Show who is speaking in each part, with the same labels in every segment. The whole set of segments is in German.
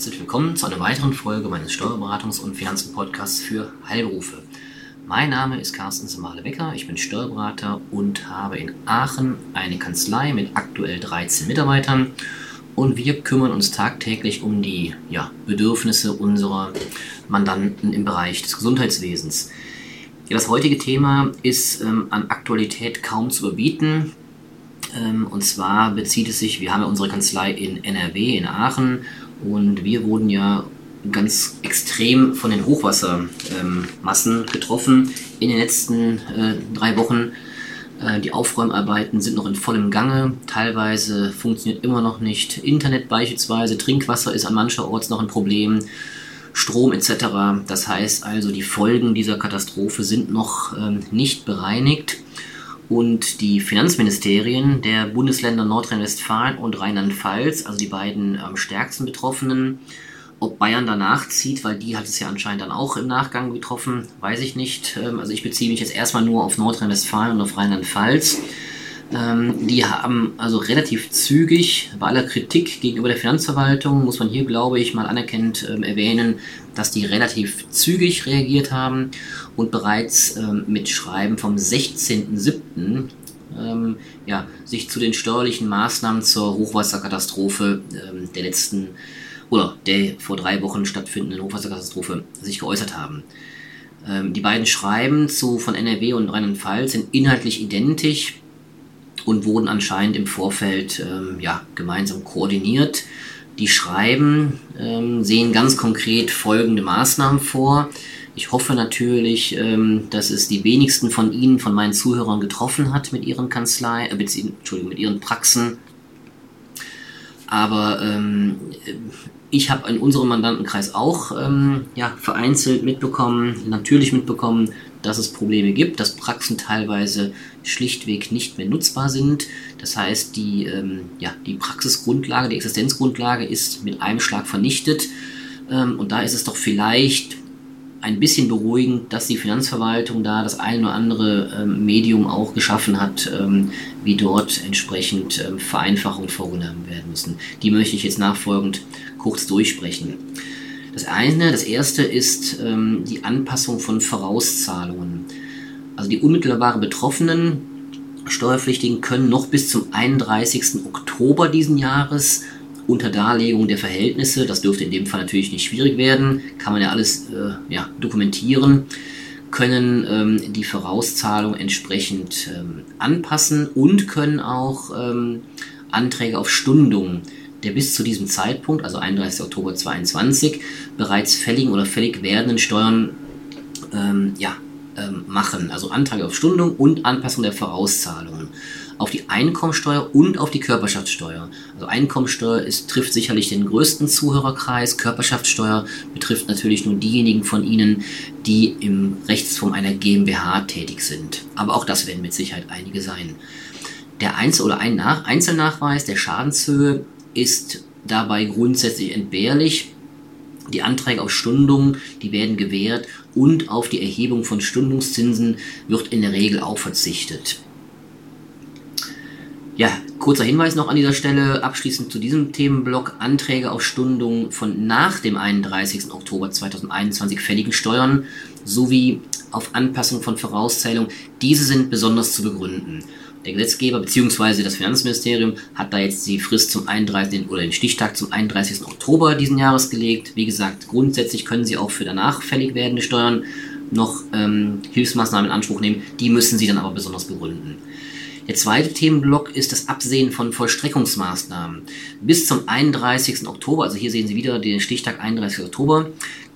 Speaker 1: herzlich willkommen zu einer weiteren Folge meines Steuerberatungs- und Finanzen-Podcasts für Heilberufe. Mein Name ist Carsten Semale-Becker, ich bin Steuerberater und habe in Aachen eine Kanzlei mit aktuell 13 Mitarbeitern und wir kümmern uns tagtäglich um die ja, Bedürfnisse unserer Mandanten im Bereich des Gesundheitswesens. Ja, das heutige Thema ist ähm, an Aktualität kaum zu überbieten. Ähm, und zwar bezieht es sich, wir haben ja unsere Kanzlei in NRW, in Aachen, und wir wurden ja ganz extrem von den Hochwassermassen ähm, getroffen in den letzten äh, drei Wochen. Äh, die Aufräumarbeiten sind noch in vollem Gange. Teilweise funktioniert immer noch nicht Internet beispielsweise. Trinkwasser ist an mancherorts noch ein Problem. Strom etc. Das heißt also, die Folgen dieser Katastrophe sind noch ähm, nicht bereinigt und die Finanzministerien der Bundesländer Nordrhein-Westfalen und Rheinland-Pfalz, also die beiden am stärksten betroffenen, ob Bayern danach zieht, weil die hat es ja anscheinend dann auch im Nachgang getroffen, weiß ich nicht. Ähm, also ich beziehe mich jetzt erstmal nur auf Nordrhein-Westfalen und auf Rheinland-Pfalz. Ähm, die haben also relativ zügig, bei aller Kritik gegenüber der Finanzverwaltung, muss man hier, glaube ich, mal anerkennend ähm, erwähnen, dass die relativ zügig reagiert haben und bereits ähm, mit Schreiben vom 16.07. Ähm, ja, sich zu den steuerlichen Maßnahmen zur Hochwasserkatastrophe ähm, der letzten oder der vor drei Wochen stattfindenden Hochwasserkatastrophe sich geäußert haben. Ähm, die beiden Schreiben zu von NRW und Rheinland-Pfalz sind inhaltlich identisch und wurden anscheinend im Vorfeld ähm, ja, gemeinsam koordiniert. Die Schreiben ähm, sehen ganz konkret folgende Maßnahmen vor. Ich hoffe natürlich, ähm, dass es die wenigsten von Ihnen, von meinen Zuhörern getroffen hat mit Ihren Kanzlei, äh, Entschuldigung, mit Ihren Praxen. Aber ähm, ich habe in unserem Mandantenkreis auch ähm, ja, vereinzelt mitbekommen, natürlich mitbekommen, dass es Probleme gibt, dass Praxen teilweise schlichtweg nicht mehr nutzbar sind. Das heißt, die, ähm, ja, die Praxisgrundlage, die Existenzgrundlage ist mit einem Schlag vernichtet. Ähm, und da ist es doch vielleicht ein bisschen beruhigend, dass die Finanzverwaltung da das ein oder andere ähm, Medium auch geschaffen hat, ähm, wie dort entsprechend ähm, Vereinfachungen vorgenommen werden müssen. Die möchte ich jetzt nachfolgend kurz durchsprechen. Das eine, das erste ist ähm, die Anpassung von Vorauszahlungen. Also die unmittelbare Betroffenen, Steuerpflichtigen können noch bis zum 31. Oktober diesen Jahres unter Darlegung der Verhältnisse, das dürfte in dem Fall natürlich nicht schwierig werden, kann man ja alles äh, ja, dokumentieren, können ähm, die Vorauszahlung entsprechend ähm, anpassen und können auch ähm, Anträge auf Stundung der bis zu diesem Zeitpunkt, also 31. Oktober 2022, bereits fälligen oder fällig werdenden Steuern ähm, ja, ähm, machen. Also Anträge auf Stundung und Anpassung der Vorauszahlungen auf die Einkommensteuer und auf die Körperschaftssteuer. Also Einkommensteuer ist, trifft sicherlich den größten Zuhörerkreis. Körperschaftssteuer betrifft natürlich nur diejenigen von Ihnen, die im Rechtsform einer GmbH tätig sind. Aber auch das werden mit Sicherheit einige sein. Der Einzel- oder ein Nach Einzelnachweis der Schadenshöhe ist dabei grundsätzlich entbehrlich. Die Anträge auf Stundung, die werden gewährt und auf die Erhebung von Stundungszinsen wird in der Regel auch verzichtet. Ja, kurzer Hinweis noch an dieser Stelle, abschließend zu diesem Themenblock, Anträge auf Stundung von nach dem 31. Oktober 2021 fälligen Steuern sowie auf Anpassung von Vorauszahlungen, diese sind besonders zu begründen. Der Gesetzgeber bzw. das Finanzministerium hat da jetzt die Frist zum 31. oder den Stichtag zum 31. Oktober diesen Jahres gelegt. Wie gesagt, grundsätzlich können Sie auch für danach fällig werdende Steuern noch ähm, Hilfsmaßnahmen in Anspruch nehmen. Die müssen Sie dann aber besonders begründen. Der zweite Themenblock ist das Absehen von Vollstreckungsmaßnahmen. Bis zum 31. Oktober, also hier sehen Sie wieder den Stichtag 31. Oktober,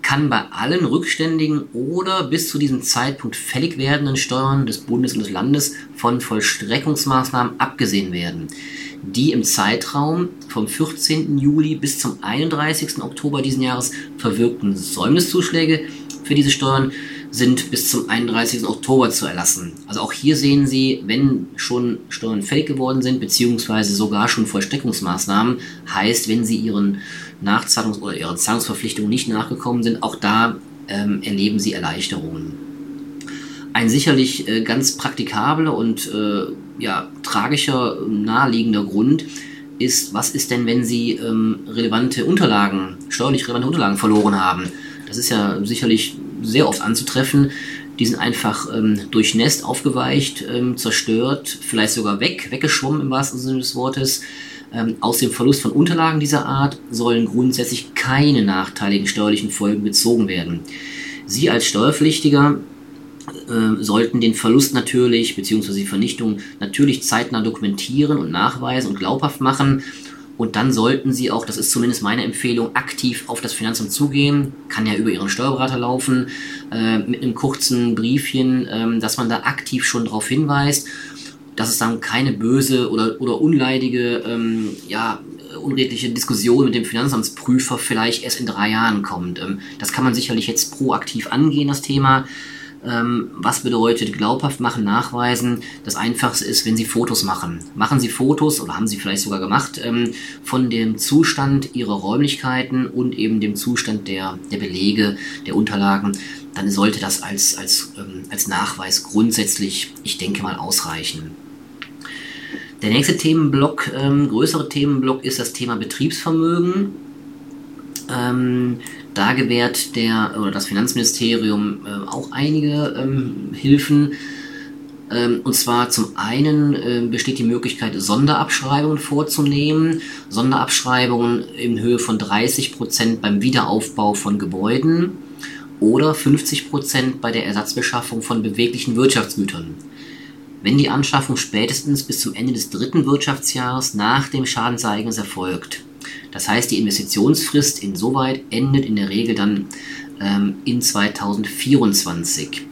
Speaker 1: kann bei allen rückständigen oder bis zu diesem Zeitpunkt fällig werdenden Steuern des Bundes und des Landes von Vollstreckungsmaßnahmen abgesehen werden, die im Zeitraum vom 14. Juli bis zum 31. Oktober diesen Jahres verwirkten Säumniszuschläge für diese Steuern sind bis zum 31. Oktober zu erlassen. Also auch hier sehen Sie, wenn schon Steuern fällig geworden sind, beziehungsweise sogar schon Vollstreckungsmaßnahmen, heißt, wenn Sie Ihren Nachzahlungs- oder Ihren Zahlungsverpflichtungen nicht nachgekommen sind, auch da ähm, erleben Sie Erleichterungen. Ein sicherlich äh, ganz praktikabler und äh, ja, tragischer, naheliegender Grund ist, was ist denn, wenn Sie ähm, relevante Unterlagen, steuerlich relevante Unterlagen verloren haben? Das ist ja sicherlich sehr oft anzutreffen. Die sind einfach ähm, durchnässt, aufgeweicht, ähm, zerstört, vielleicht sogar weg, weggeschwommen im wahrsten Sinne des Wortes. Ähm, aus dem Verlust von Unterlagen dieser Art sollen grundsätzlich keine nachteiligen steuerlichen Folgen bezogen werden. Sie als Steuerpflichtiger äh, sollten den Verlust natürlich, beziehungsweise die Vernichtung natürlich zeitnah dokumentieren und nachweisen und glaubhaft machen. Und dann sollten Sie auch, das ist zumindest meine Empfehlung, aktiv auf das Finanzamt zugehen. Kann ja über Ihren Steuerberater laufen, äh, mit einem kurzen Briefchen, äh, dass man da aktiv schon darauf hinweist, dass es dann keine böse oder, oder unleidige, ähm, ja, unredliche Diskussion mit dem Finanzamtsprüfer vielleicht erst in drei Jahren kommt. Ähm, das kann man sicherlich jetzt proaktiv angehen, das Thema. Ähm, was bedeutet glaubhaft machen, nachweisen? Das Einfachste ist, wenn Sie Fotos machen. Machen Sie Fotos oder haben Sie vielleicht sogar gemacht ähm, von dem Zustand Ihrer Räumlichkeiten und eben dem Zustand der, der Belege, der Unterlagen. Dann sollte das als, als, als Nachweis grundsätzlich, ich denke mal, ausreichen. Der nächste Themenblock, ähm, größere Themenblock ist das Thema Betriebsvermögen. Ähm, da gewährt der oder das Finanzministerium äh, auch einige ähm, Hilfen. Ähm, und zwar zum einen äh, besteht die Möglichkeit, Sonderabschreibungen vorzunehmen. Sonderabschreibungen in Höhe von 30 Prozent beim Wiederaufbau von Gebäuden oder 50 Prozent bei der Ersatzbeschaffung von beweglichen Wirtschaftsgütern. Wenn die Anschaffung spätestens bis zum Ende des dritten Wirtschaftsjahres nach dem Schadensereignis erfolgt. Das heißt, die Investitionsfrist insoweit endet in der Regel dann ähm, in 2024.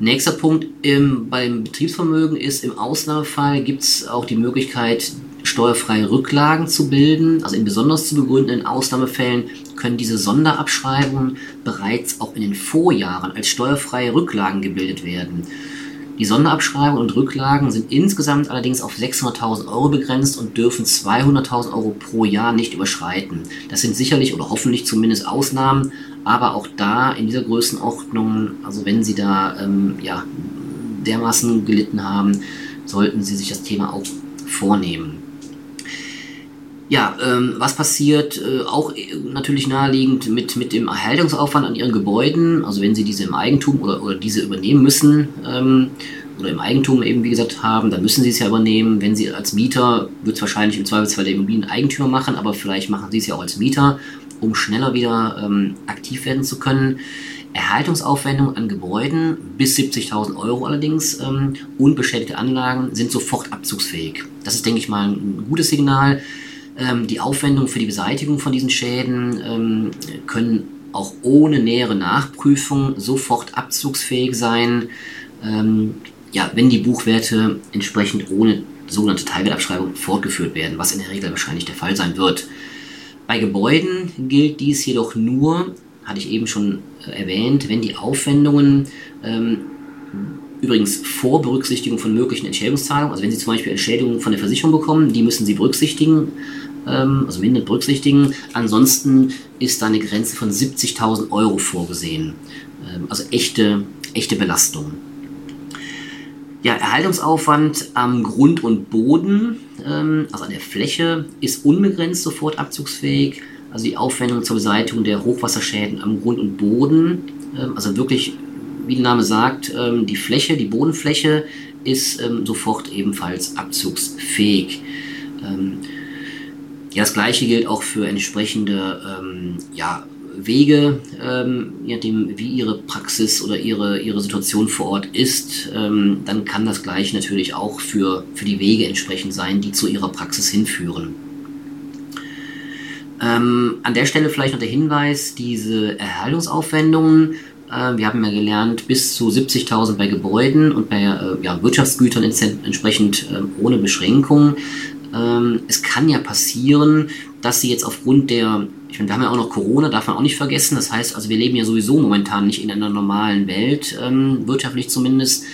Speaker 1: Nächster Punkt im, beim Betriebsvermögen ist, im Ausnahmefall gibt es auch die Möglichkeit, steuerfreie Rücklagen zu bilden. Also in besonders zu begründenden Ausnahmefällen können diese Sonderabschreibungen bereits auch in den Vorjahren als steuerfreie Rücklagen gebildet werden. Die Sonderabschreibungen und Rücklagen sind insgesamt allerdings auf 600.000 Euro begrenzt und dürfen 200.000 Euro pro Jahr nicht überschreiten. Das sind sicherlich oder hoffentlich zumindest Ausnahmen, aber auch da in dieser Größenordnung, also wenn Sie da ähm, ja, dermaßen gelitten haben, sollten Sie sich das Thema auch vornehmen. Ja, ähm, was passiert äh, auch äh, natürlich naheliegend mit, mit dem Erhaltungsaufwand an ihren Gebäuden, also wenn sie diese im Eigentum oder, oder diese übernehmen müssen ähm, oder im Eigentum eben wie gesagt haben, dann müssen sie es ja übernehmen. Wenn sie als Mieter, wird es wahrscheinlich im Zweifelsfall der Immobilieneigentümer machen, aber vielleicht machen sie es ja auch als Mieter, um schneller wieder ähm, aktiv werden zu können. Erhaltungsaufwendungen an Gebäuden bis 70.000 Euro allerdings ähm, und beschädigte Anlagen sind sofort abzugsfähig. Das ist, denke ich mal, ein gutes Signal. Ähm, die Aufwendungen für die Beseitigung von diesen Schäden ähm, können auch ohne nähere Nachprüfung sofort abzugsfähig sein, ähm, ja, wenn die Buchwerte entsprechend ohne sogenannte Teilwertabschreibung fortgeführt werden, was in der Regel wahrscheinlich der Fall sein wird. Bei Gebäuden gilt dies jedoch nur, hatte ich eben schon äh, erwähnt, wenn die Aufwendungen ähm, Übrigens vor Berücksichtigung von möglichen Entschädigungszahlungen, also wenn Sie zum Beispiel Entschädigungen von der Versicherung bekommen, die müssen Sie berücksichtigen, ähm, also mindestens berücksichtigen. Ansonsten ist da eine Grenze von 70.000 Euro vorgesehen. Ähm, also echte, echte Belastung. Ja, Erhaltungsaufwand am Grund und Boden, ähm, also an der Fläche, ist unbegrenzt sofort abzugsfähig. Also die Aufwendung zur Beseitigung der Hochwasserschäden am Grund und Boden, also wirklich wie der Name sagt, die Fläche, die Bodenfläche ist sofort ebenfalls abzugsfähig. Ähm, ja, das gleiche gilt auch für entsprechende ja, Wege, ähm, je nachdem, wie Ihre Praxis oder Ihre, Ihre Situation vor Ort ist, ähm, dann kann das gleiche natürlich auch für, für die Wege entsprechend sein, die zu Ihrer Praxis hinführen. Ähm, an der Stelle vielleicht noch der Hinweis, diese Erhaltungsaufwendungen äh, wir haben ja gelernt, bis zu 70.000 bei Gebäuden und bei äh, ja, Wirtschaftsgütern entsprechend ähm, ohne Beschränkung. Ähm, es kann ja passieren, dass sie jetzt aufgrund der, ich meine, wir haben ja auch noch Corona, darf man auch nicht vergessen. Das heißt, also wir leben ja sowieso momentan nicht in einer normalen Welt, ähm, wirtschaftlich zumindest.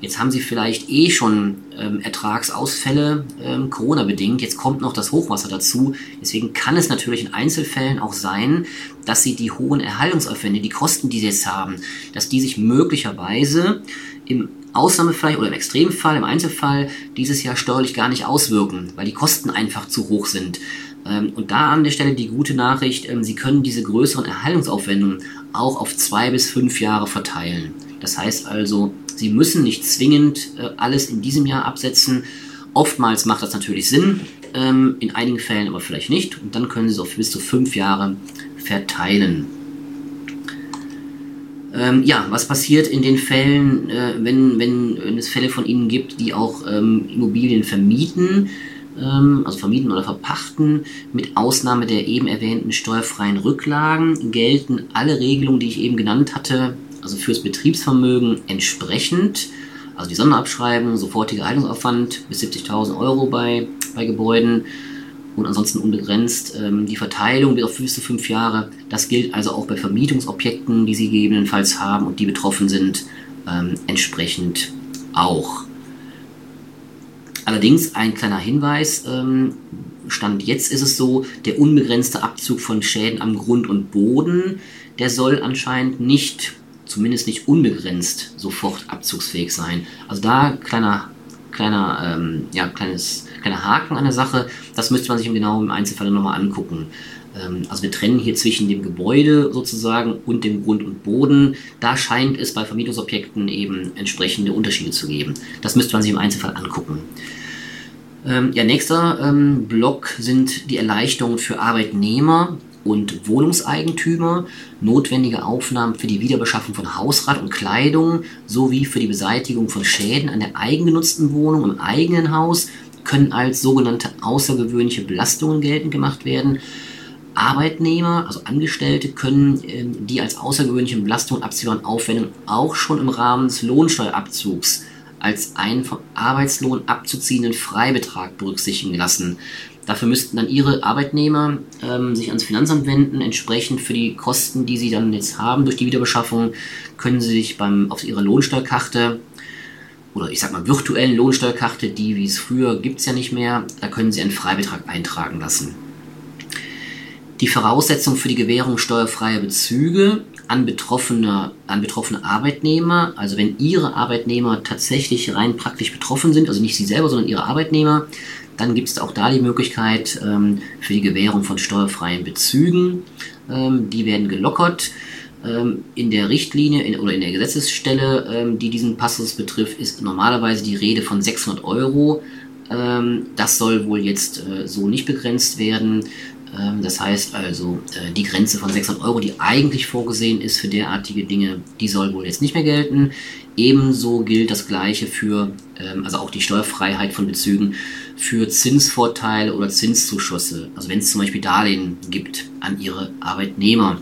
Speaker 1: Jetzt haben Sie vielleicht eh schon ähm, Ertragsausfälle, ähm, Corona-bedingt. Jetzt kommt noch das Hochwasser dazu. Deswegen kann es natürlich in Einzelfällen auch sein, dass Sie die hohen Erhaltungsaufwände, die Kosten, die Sie jetzt haben, dass die sich möglicherweise im Ausnahmefall oder im Extremfall, im Einzelfall dieses Jahr steuerlich gar nicht auswirken, weil die Kosten einfach zu hoch sind. Ähm, und da an der Stelle die gute Nachricht, ähm, Sie können diese größeren Erhaltungsaufwendungen auch auf zwei bis fünf Jahre verteilen. Das heißt also, Sie müssen nicht zwingend äh, alles in diesem Jahr absetzen. Oftmals macht das natürlich Sinn, ähm, in einigen Fällen aber vielleicht nicht. Und dann können Sie es auf bis zu fünf Jahre verteilen. Ähm, ja, was passiert in den Fällen, äh, wenn, wenn, wenn, es Fälle von Ihnen gibt, die auch ähm, Immobilien vermieten, ähm, also vermieten oder verpachten, mit Ausnahme der eben erwähnten steuerfreien Rücklagen, gelten alle Regelungen, die ich eben genannt hatte, also fürs Betriebsvermögen entsprechend. Also die Sonderabschreibung, sofortiger Haltungsaufwand bis 70.000 Euro bei, bei Gebäuden und ansonsten unbegrenzt. Ähm, die Verteilung bis auf bis fünf Jahre, das gilt also auch bei Vermietungsobjekten, die Sie gegebenenfalls haben und die betroffen sind, ähm, entsprechend auch. Allerdings ein kleiner Hinweis, ähm, Stand jetzt ist es so, der unbegrenzte Abzug von Schäden am Grund und Boden, der soll anscheinend nicht, zumindest nicht unbegrenzt, sofort abzugsfähig sein. Also da kleiner, kleiner, ähm, ja, kleines kleiner Haken an der Sache. Das müsste man sich genau im Einzelfall nochmal angucken. Ähm, also wir trennen hier zwischen dem Gebäude sozusagen und dem Grund und Boden. Da scheint es bei Vermietungsobjekten eben entsprechende Unterschiede zu geben. Das müsste man sich im Einzelfall angucken. Ähm, ja, nächster ähm, Block sind die Erleichterungen für Arbeitnehmer und Wohnungseigentümer, notwendige Aufnahmen für die Wiederbeschaffung von Hausrat und Kleidung sowie für die Beseitigung von Schäden an der eigengenutzten Wohnung im eigenen Haus können als sogenannte außergewöhnliche Belastungen geltend gemacht werden. Arbeitnehmer, also Angestellte, können äh, die als außergewöhnliche Belastung abziehbaren Aufwendungen auch schon im Rahmen des Lohnsteuerabzugs als einen vom Arbeitslohn abzuziehenden Freibetrag berücksichtigen lassen. Dafür müssten dann Ihre Arbeitnehmer ähm, sich ans Finanzamt wenden. Entsprechend für die Kosten, die Sie dann jetzt haben durch die Wiederbeschaffung, können Sie sich beim, auf Ihre Lohnsteuerkarte oder ich sag mal virtuellen Lohnsteuerkarte, die wie es früher gibt es ja nicht mehr, da können Sie einen Freibetrag eintragen lassen. Die Voraussetzung für die Gewährung steuerfreier Bezüge an betroffene, an betroffene Arbeitnehmer, also wenn Ihre Arbeitnehmer tatsächlich rein praktisch betroffen sind, also nicht Sie selber, sondern Ihre Arbeitnehmer, dann gibt es auch da die Möglichkeit ähm, für die Gewährung von steuerfreien Bezügen. Ähm, die werden gelockert. Ähm, in der Richtlinie in, oder in der Gesetzesstelle, ähm, die diesen Passus betrifft, ist normalerweise die Rede von 600 Euro. Ähm, das soll wohl jetzt äh, so nicht begrenzt werden. Ähm, das heißt also, äh, die Grenze von 600 Euro, die eigentlich vorgesehen ist für derartige Dinge, die soll wohl jetzt nicht mehr gelten. Ebenso gilt das Gleiche für, also auch die Steuerfreiheit von Bezügen für Zinsvorteile oder Zinszuschüsse. Also wenn es zum Beispiel Darlehen gibt an ihre Arbeitnehmer.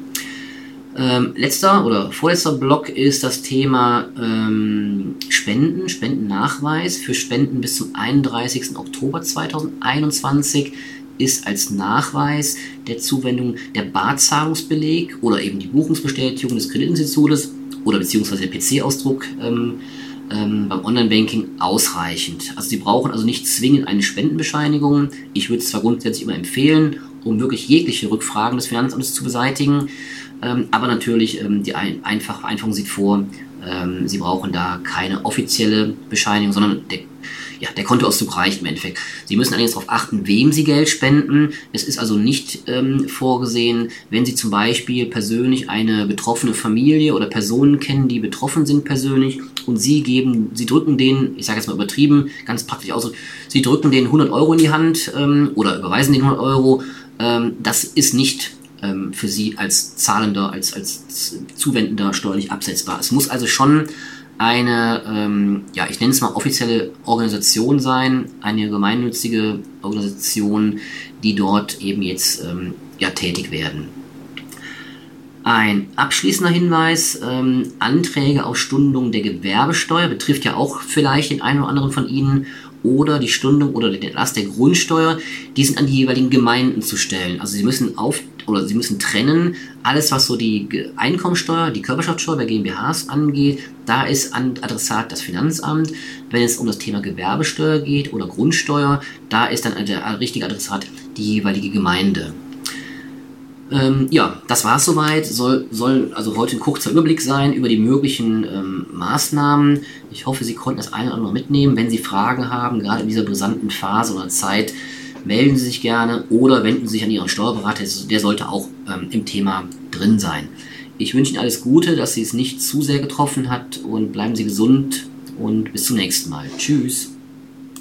Speaker 1: Ähm, letzter oder vorletzter Block ist das Thema ähm, Spenden, Spendennachweis. Für Spenden bis zum 31. Oktober 2021 ist als Nachweis der Zuwendung der Barzahlungsbeleg oder eben die Buchungsbestätigung des Kreditinstitutes oder beziehungsweise der PC-Ausdruck ähm, ähm, beim Online-Banking ausreichend. Also Sie brauchen also nicht zwingend eine Spendenbescheinigung. Ich würde es zwar grundsätzlich immer empfehlen, um wirklich jegliche Rückfragen des Finanzamtes zu beseitigen. Ähm, aber natürlich, ähm, die ein einfache Vereinfachung sieht vor, ähm, Sie brauchen da keine offizielle Bescheinigung, sondern der, ja, der Kontoauszug reicht im Endeffekt. Sie müssen allerdings darauf achten, wem Sie Geld spenden. Es ist also nicht ähm, vorgesehen, wenn Sie zum Beispiel persönlich eine betroffene Familie oder Personen kennen, die betroffen sind persönlich und Sie geben, Sie drücken denen, ich sage jetzt mal übertrieben, ganz praktisch aus, Sie drücken denen 100 Euro in die Hand ähm, oder überweisen denen 100 Euro. Ähm, das ist nicht ähm, für sie als Zahlender, als, als Zuwendender steuerlich absetzbar. Es muss also schon eine, ähm, ja, ich nenne es mal offizielle Organisation sein, eine gemeinnützige Organisation, die dort eben jetzt ähm, ja, tätig werden. Ein abschließender Hinweis, ähm, Anträge auf Stundung der Gewerbesteuer betrifft ja auch vielleicht den einen oder anderen von Ihnen oder die Stundung oder den Erlass der Grundsteuer, die sind an die jeweiligen Gemeinden zu stellen. Also Sie müssen auf oder Sie müssen trennen, alles was so die Einkommensteuer, die Körperschaftssteuer bei GmbHs angeht, da ist Adressat das Finanzamt. Wenn es um das Thema Gewerbesteuer geht oder Grundsteuer, da ist dann der richtige Adressat die jeweilige Gemeinde. Ähm, ja, das war es soweit. Soll, soll also heute ein kurzer Überblick sein über die möglichen ähm, Maßnahmen. Ich hoffe, Sie konnten das eine oder andere mitnehmen. Wenn Sie Fragen haben, gerade in dieser brisanten Phase oder Zeit, melden Sie sich gerne oder wenden Sie sich an Ihren Steuerberater. Der sollte auch ähm, im Thema drin sein. Ich wünsche Ihnen alles Gute, dass Sie es nicht zu sehr getroffen hat und bleiben Sie gesund und bis zum nächsten Mal. Tschüss.